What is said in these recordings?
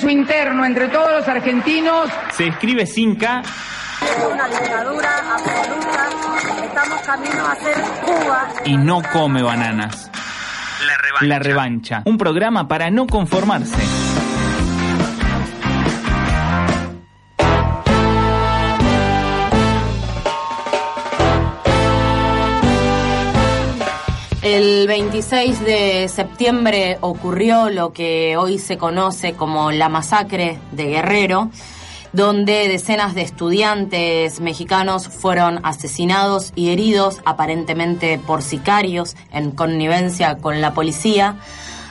Su interno entre todos los argentinos. Se escribe sin K. Es una dictadura absoluta. Estamos camino a ser Cuba. Y no come bananas. La revancha. La revancha. Un programa para no conformarse. El 26 de septiembre ocurrió lo que hoy se conoce como la masacre de Guerrero, donde decenas de estudiantes mexicanos fueron asesinados y heridos aparentemente por sicarios en connivencia con la policía.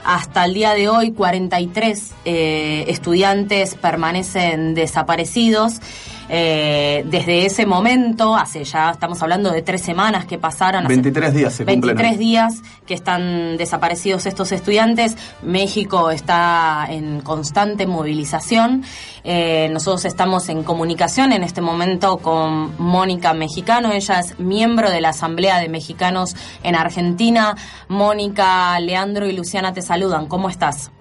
Hasta el día de hoy, 43 eh, estudiantes permanecen desaparecidos. Eh, desde ese momento, hace ya, estamos hablando de tres semanas que pasaron. hace 23 días se cumplen 23 hoy. días que están desaparecidos estos estudiantes. México está en constante movilización. Eh, nosotros estamos en comunicación en este momento con Mónica Mexicano. Ella es miembro de la Asamblea de Mexicanos en Argentina. Mónica, Leandro y Luciana te saludan. ¿Cómo estás?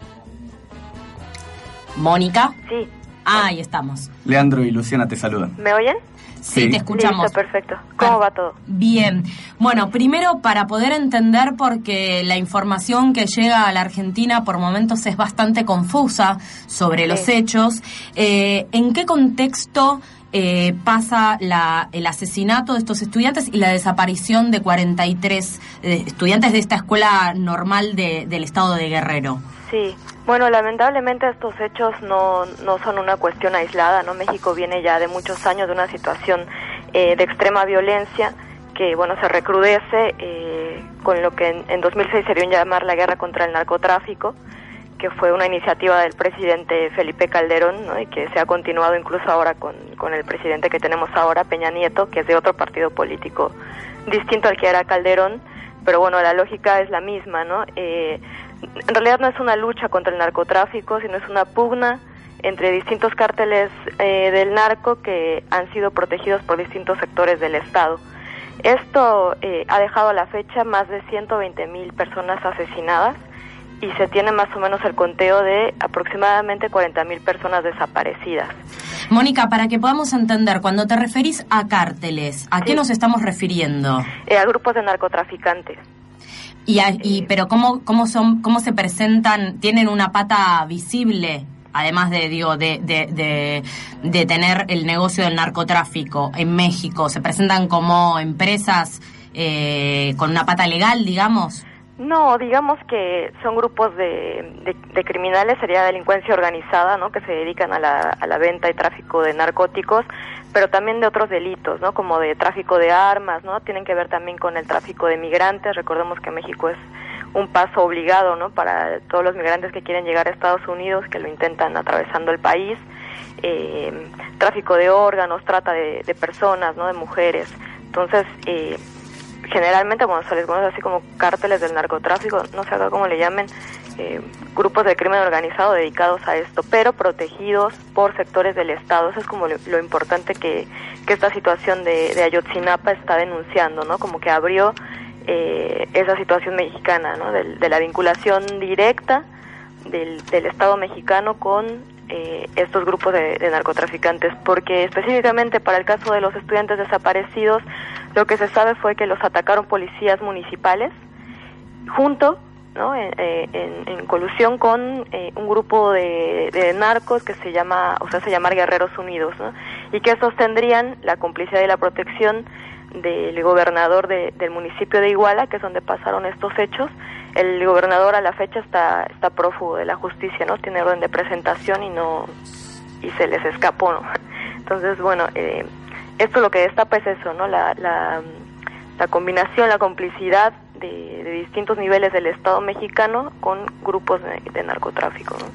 Mónica. Sí. Ah, ahí estamos. Leandro y Luciana te saludan. ¿Me oyen? Sí, Sí. te escuchamos. Listo, perfecto. ¿Cómo va todo? Bien. Bueno, primero para poder entender, porque la información que llega a la Argentina por momentos es bastante confusa sobre los hechos, eh, ¿en qué contexto eh, pasa la- el asesinato de estos estudiantes y la desaparición de 43 eh, estudiantes de esta escuela normal de- del estado de Guerrero? Sí. Bueno, lamentablemente estos hechos no, no son una cuestión aislada, ¿no? México viene ya de muchos años de una situación eh, de extrema violencia que, bueno, se recrudece eh, con lo que en, en 2006 se dio llamar la guerra contra el narcotráfico, que fue una iniciativa del presidente Felipe Calderón, ¿no? Y que se ha continuado incluso ahora con, con el presidente que tenemos ahora, Peña Nieto, que es de otro partido político distinto al que era Calderón, pero bueno, la lógica es la misma, ¿no? Eh, en realidad no es una lucha contra el narcotráfico, sino es una pugna entre distintos cárteles eh, del narco que han sido protegidos por distintos sectores del Estado. Esto eh, ha dejado a la fecha más de 120 mil personas asesinadas y se tiene más o menos el conteo de aproximadamente 40 mil personas desaparecidas. Mónica, para que podamos entender, cuando te referís a cárteles, ¿a qué nos estamos refiriendo? Eh, a grupos de narcotraficantes. Y, y pero cómo cómo son cómo se presentan tienen una pata visible además de digo de, de, de, de tener el negocio del narcotráfico en México. Se presentan como empresas eh, con una pata legal digamos No, digamos que son grupos de, de, de criminales, sería delincuencia organizada, ¿no? Que se dedican a la, a la venta y tráfico de narcóticos, pero también de otros delitos, ¿no? Como de tráfico de armas, ¿no? Tienen que ver también con el tráfico de migrantes. Recordemos que México es un paso obligado, ¿no? Para todos los migrantes que quieren llegar a Estados Unidos, que lo intentan atravesando el país. Eh, tráfico de órganos, trata de, de personas, ¿no? De mujeres. Entonces, eh, generalmente bueno se les conoce así como cárteles del narcotráfico, no sé acá cómo le llamen, eh, grupos de crimen organizado dedicados a esto, pero protegidos por sectores del Estado. Eso es como lo, importante que, que esta situación de, de Ayotzinapa está denunciando, ¿no? Como que abrió eh, esa situación mexicana, ¿no? Del- de la vinculación directa del, del Estado mexicano con eh, estos grupos de, narcotraficantes, porque específicamente para el caso de los estudiantes desaparecidos, lo que se sabe fue que los atacaron policías municipales junto, ¿no? en, eh, en- en colusión con eh, un grupo de, de narcos que se llama, o sea, se llama Guerreros Unidos, y que sostendrían la complicidad y la protección del gobernador de- del municipio de Iguala, que es donde pasaron estos hechos. El gobernador a la fecha está, está prófugo de la justicia, ¿no? Tiene orden de presentación y no y se les escapó, ¿no? Entonces, bueno, eh, esto lo que destapa es eso, ¿no? La, la, la combinación, la complicidad de, de distintos niveles del Estado mexicano con grupos de, de narcotráfico, ¿no?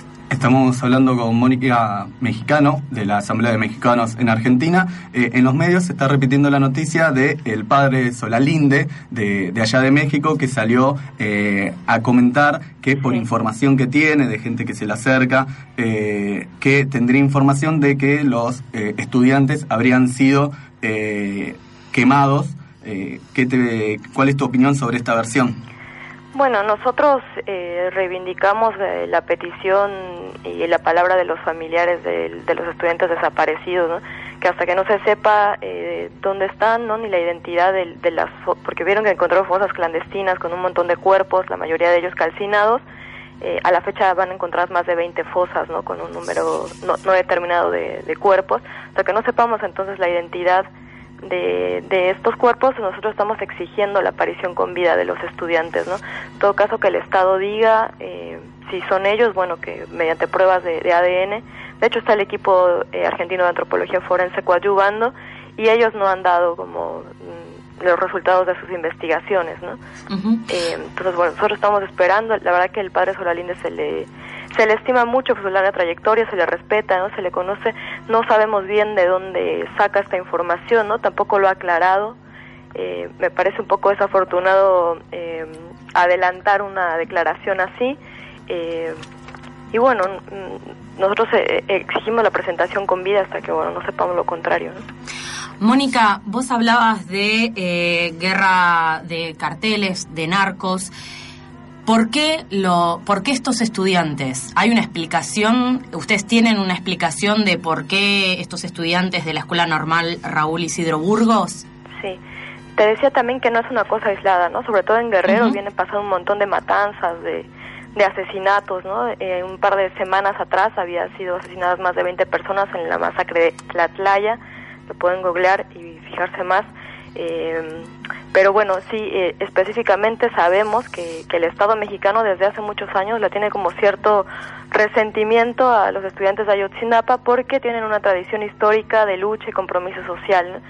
Estamos hablando con Mónica Mexicano, de la Asamblea de Mexicanos en Argentina. Eh, en los medios se está repitiendo la noticia de el padre Solalinde, de, de allá de México, que salió eh, a comentar que por información que tiene, de gente que se le acerca, eh, que tendría información de que los eh, estudiantes habrían sido eh, quemados. Eh, ¿qué te- ¿Cuál es tu opinión sobre esta versión? Bueno, nosotros eh, reivindicamos eh, la petición y la palabra de los familiares de, de los estudiantes desaparecidos, que hasta que no se sepa eh, dónde están, ¿no? ni la identidad de, de las, porque vieron que encontraron fosas clandestinas con un montón de cuerpos, la mayoría de ellos calcinados, eh, a la fecha van a encontrar más de 20 fosas, ¿no? Con un número no, no determinado de, de cuerpos. Hasta que no sepamos entonces la identidad de, de estos cuerpos, nosotros estamos exigiendo la aparición con vida de los estudiantes, ¿no? En todo caso, que el Estado diga eh, si son ellos, bueno, que mediante pruebas de, ADN. De hecho, está el equipo eh, argentino de antropología forense coadyuvando y ellos no han dado como mm, los resultados de sus investigaciones, ¿no? Eh, entonces, bueno, nosotros estamos esperando. La verdad que el padre Solalinde se le, se le estima mucho por su larga trayectoria, se le respeta, ¿no? Se le conoce. No sabemos bien de dónde saca esta información, ¿no? Tampoco lo ha aclarado. Eh, me parece un poco desafortunado eh, adelantar una declaración así. Eh, y bueno, nosotros eh, exigimos la presentación con vida hasta que, bueno, no sepamos lo contrario, ¿no? Mónica, vos hablabas de eh, guerra de carteles, de narcos. ¿Por qué, lo, ¿Por qué estos estudiantes? ¿Hay una explicación? ¿Ustedes tienen una explicación de por qué estos estudiantes de la Escuela Normal Raúl Isidro Burgos? Sí. Te decía también que no es una cosa aislada, ¿no? Sobre todo en Guerrero Ujú. vienen pasando un montón de matanzas, de, de asesinatos, ¿no? Eh, un par de semanas atrás había sido asesinadas más de 20 personas en la masacre de Tlatlaya, lo pueden googlear y fijarse más. Eh, pero bueno, sí, eh, específicamente sabemos que, que el Estado mexicano desde hace muchos años le tiene como cierto resentimiento a los estudiantes de Ayotzinapa porque tienen una tradición histórica de lucha y compromiso social.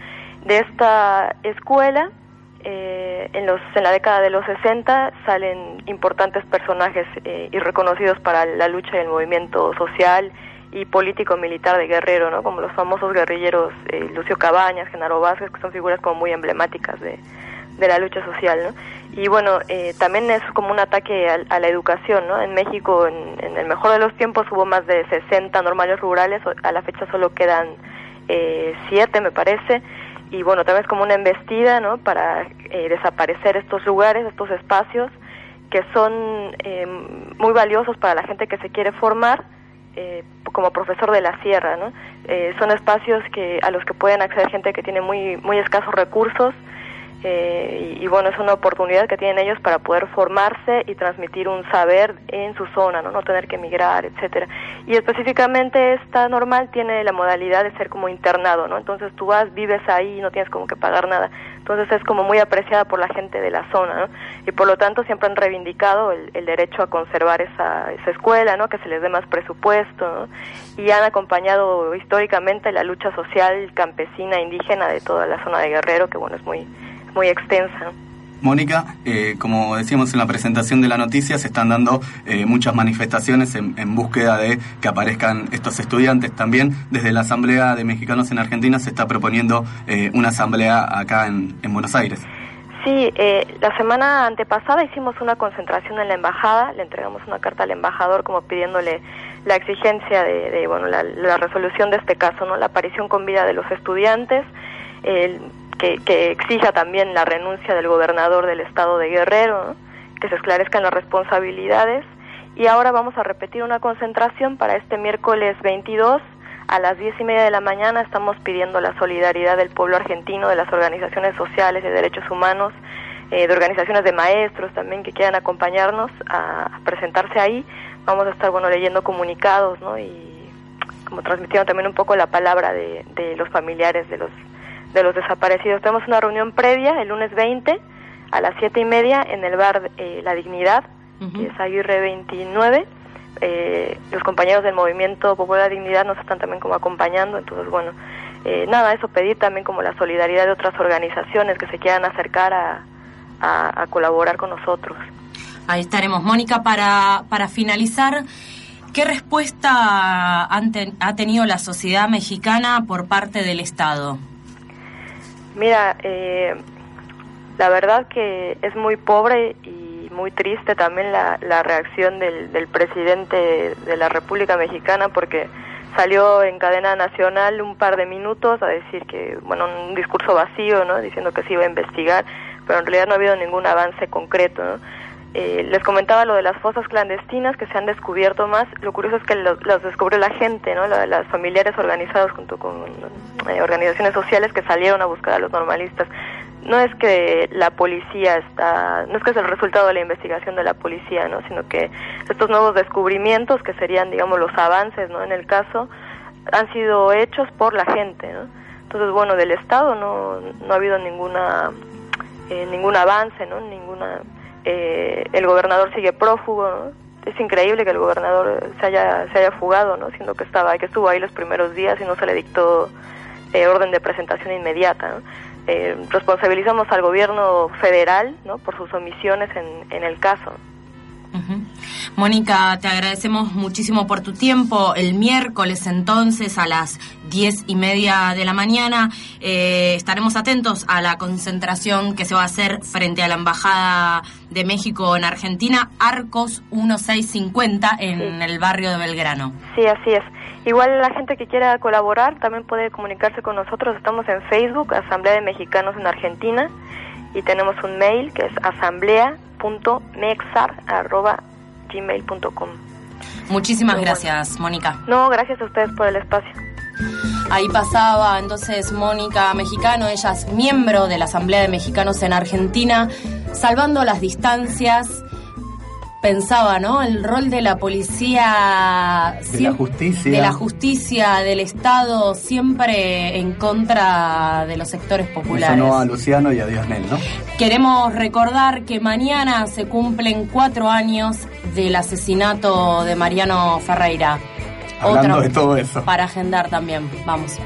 De esta escuela, eh, en, los, en la década de los 60 salen importantes personajes eh, y reconocidos para la lucha y el movimiento social y político militar de Guerrero, ¿no? como los famosos guerrilleros eh, Lucio Cabañas, Genaro Vázquez, que son figuras como muy emblemáticas de, de la lucha social, ¿no? Y bueno, eh, también es como un ataque a, a la educación, ¿no? En México, en, en el mejor de los tiempos, hubo más de 60 normales rurales, a la fecha solo quedan eh, siete, me parece, y bueno, también es como una embestida, ¿no? Para eh, desaparecer estos lugares, estos espacios que son eh, muy valiosos para la gente que se quiere formar eh, como profesor de la sierra, ¿no? Eh, son espacios que a los que pueden acceder gente que tiene muy muy escasos recursos eh, y, y, bueno es una oportunidad que tienen ellos para poder formarse y transmitir un saber en su zona, no, no tener que emigrar, etcétera. Y específicamente esta normal tiene la modalidad de ser como internado, ¿no? Entonces tú vas, vives ahí, no tienes como que pagar nada. Entonces es como muy apreciada por la gente de la zona, ¿no? Y por lo tanto siempre han reivindicado el, el derecho a conservar esa, esa escuela, ¿no? Que se les dé más presupuesto, ¿no? Y han acompañado históricamente la lucha social campesina indígena de toda la zona de Guerrero, que bueno, es muy, muy extensa. Mónica, eh, como decíamos en la presentación de la noticia, se están dando eh, muchas manifestaciones en, en, búsqueda de que aparezcan estos estudiantes. También desde la Asamblea de Mexicanos en Argentina se está proponiendo eh, una asamblea acá en, en Buenos Aires. Sí, la semana antepasada hicimos una concentración en la embajada, le entregamos una carta al embajador como pidiéndole la exigencia de, de bueno, la, la, resolución de este caso, no, la aparición con vida de los estudiantes, el, que, que, exija también la renuncia del gobernador del estado de Guerrero, ¿no? que se esclarezcan las responsabilidades. Y ahora vamos a repetir una concentración para este miércoles 22 a las diez y media de la mañana. Estamos pidiendo la solidaridad del pueblo argentino, de las organizaciones sociales de derechos humanos, eh, de organizaciones de maestros también que quieran acompañarnos a, presentarse ahí. Vamos a estar bueno leyendo comunicados, ¿no? Y como transmitiendo también un poco la palabra de, de los familiares de los de los desaparecidos. Tenemos una reunión previa el lunes 20 a las siete y media en el bar eh, La Dignidad, uh -huh. que es Aguirre 29. Eh, los compañeros del Movimiento Popular Dignidad nos están también como acompañando, entonces bueno, eh, nada, eso pedir también como la solidaridad de otras organizaciones que se quieran acercar a, a, a colaborar con nosotros. Ahí estaremos. Mónica, para, para finalizar, ¿qué respuesta han ten, ha tenido la sociedad mexicana por parte del Estado? Mira, eh, la verdad que es muy pobre y muy triste también la, la reacción del, del, presidente de la República Mexicana porque salió en cadena nacional un par de minutos a decir que, bueno, un discurso vacío, ¿no? Diciendo que se iba a investigar, pero en realidad no ha habido ningún avance concreto, ¿no? Eh, les comentaba lo de las fosas clandestinas que se han descubierto más. Lo curioso es que los, los descubrió la gente, ¿no? La- las familiares organizados junto con eh, organizaciones sociales que salieron a buscar a los normalistas. No es que la policía está, no es que es el resultado de la investigación de la policía, ¿no? Sino que estos nuevos descubrimientos que serían, digamos, los avances, ¿no? En el caso han sido hechos por la gente, ¿no? Entonces, bueno, del Estado no, no ha habido ninguna eh, ningún avance, ¿no? Ninguna eh, el gobernador sigue prófugo. Es increíble que el gobernador se haya se haya fugado, ¿no? Siendo que estaba que estuvo ahí los primeros días y no se le dictó eh, orden de presentación inmediata. Eh, responsabilizamos al gobierno federal, ¿no? Por sus omisiones en, en el caso. Ujú. Mónica, te agradecemos muchísimo por tu tiempo. El miércoles entonces a las diez y media de la mañana eh, estaremos atentos a la concentración que se va a hacer frente a la Embajada de México en Argentina, Arcos 1650 en Sí. el barrio de Belgrano. Sí, así es. Igual la gente que quiera colaborar también puede comunicarse con nosotros. Estamos en Facebook, Asamblea de Mexicanos en Argentina, y tenemos un mail que es asamblea.mexar.gmail.com. Muchísimas Muy gracias, Mónica. No, gracias a ustedes por el espacio. Ahí pasaba entonces Mónica Mexicano, ella es miembro de la Asamblea de Mexicanos en Argentina, salvando las distancias. Pensaba, ¿no? El rol de la policía. De la justicia. De la justicia, del Estado, siempre en contra de los sectores populares. sonó a Luciano y a Diosnel, ¿no? Queremos recordar que mañana se cumplen cuatro años del asesinato de Mariano Ferreira. Hablando de todo eso. Para agendar también. Vamos.